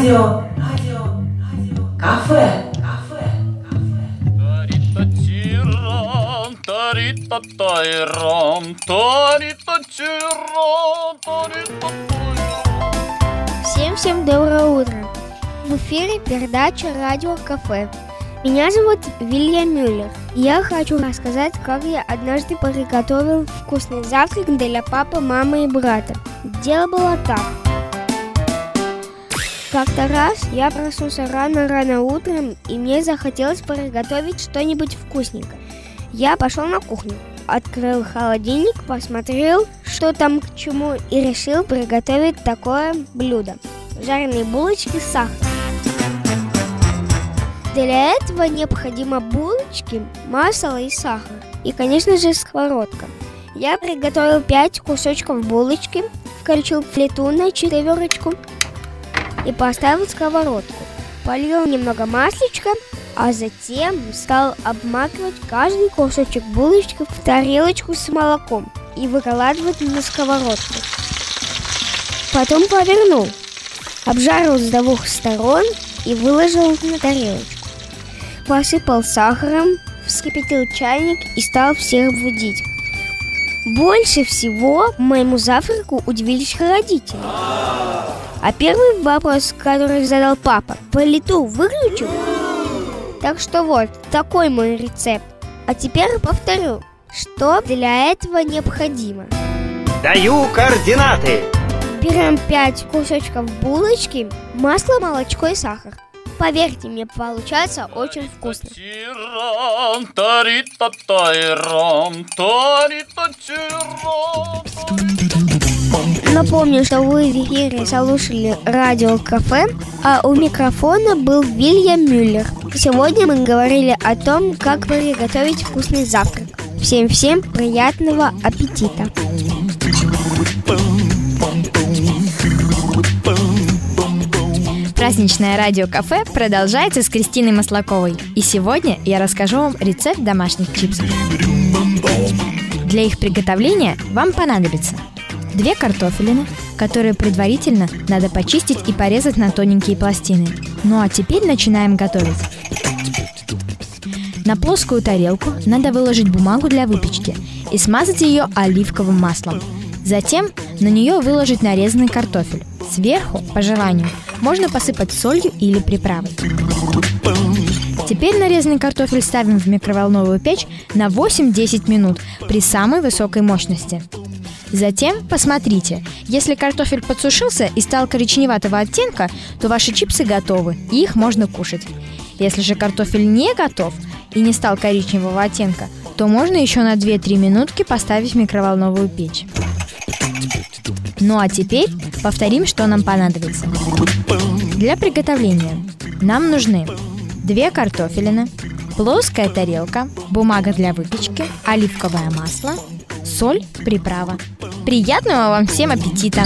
радио, радио, радио, кафе, Всем-всем доброе утро! В эфире передача «Радио Кафе». Меня зовут Вильям Мюллер. Я хочу рассказать, как я однажды приготовил вкусный завтрак для папы, мамы и брата. Дело было так. Как-то раз я проснулся рано-рано утром, и мне захотелось приготовить что-нибудь вкусненькое. Я пошел на кухню, открыл холодильник, посмотрел, что там к чему, и решил приготовить такое блюдо. Жареные булочки с сахаром. Для этого необходимо булочки, масло и сахар. И, конечно же, сковородка. Я приготовил 5 кусочков булочки, включил плиту на четверочку и поставил сковородку. Полил немного маслечка, а затем стал обмакивать каждый кусочек булочки в тарелочку с молоком и выкладывать на сковородку. Потом повернул, обжарил с двух сторон и выложил на тарелочку. Посыпал сахаром, вскипятил чайник и стал всех будить. Больше всего моему завтраку удивились родители. А первый вопрос, который задал папа, плиту выключил? Так что вот, такой мой рецепт. А теперь повторю, что для этого необходимо. Даю координаты. Берем 5 кусочков булочки, масло, молочко и сахар. Поверьте мне, получается очень вкусно. Напомню, что вы в эфире слушали радио Кафе, а у микрофона был Вильям Мюллер. Сегодня мы говорили о том, как приготовить вкусный завтрак. Всем-всем приятного аппетита! Праздничное радио-кафе продолжается с Кристиной Маслаковой. И сегодня я расскажу вам рецепт домашних чипсов. Для их приготовления вам понадобится две картофелины, которые предварительно надо почистить и порезать на тоненькие пластины. Ну а теперь начинаем готовить. На плоскую тарелку надо выложить бумагу для выпечки и смазать ее оливковым маслом. Затем на нее выложить нарезанный картофель. Сверху, по желанию, можно посыпать солью или приправой. Теперь нарезанный картофель ставим в микроволновую печь на 8-10 минут при самой высокой мощности. Затем посмотрите, если картофель подсушился и стал коричневатого оттенка, то ваши чипсы готовы, и их можно кушать. Если же картофель не готов и не стал коричневого оттенка, то можно еще на 2-3 минутки поставить в микроволновую печь. Ну а теперь повторим, что нам понадобится. Для приготовления нам нужны две картофелины, плоская тарелка, бумага для выпечки, оливковое масло, соль, приправа. Приятного вам всем аппетита!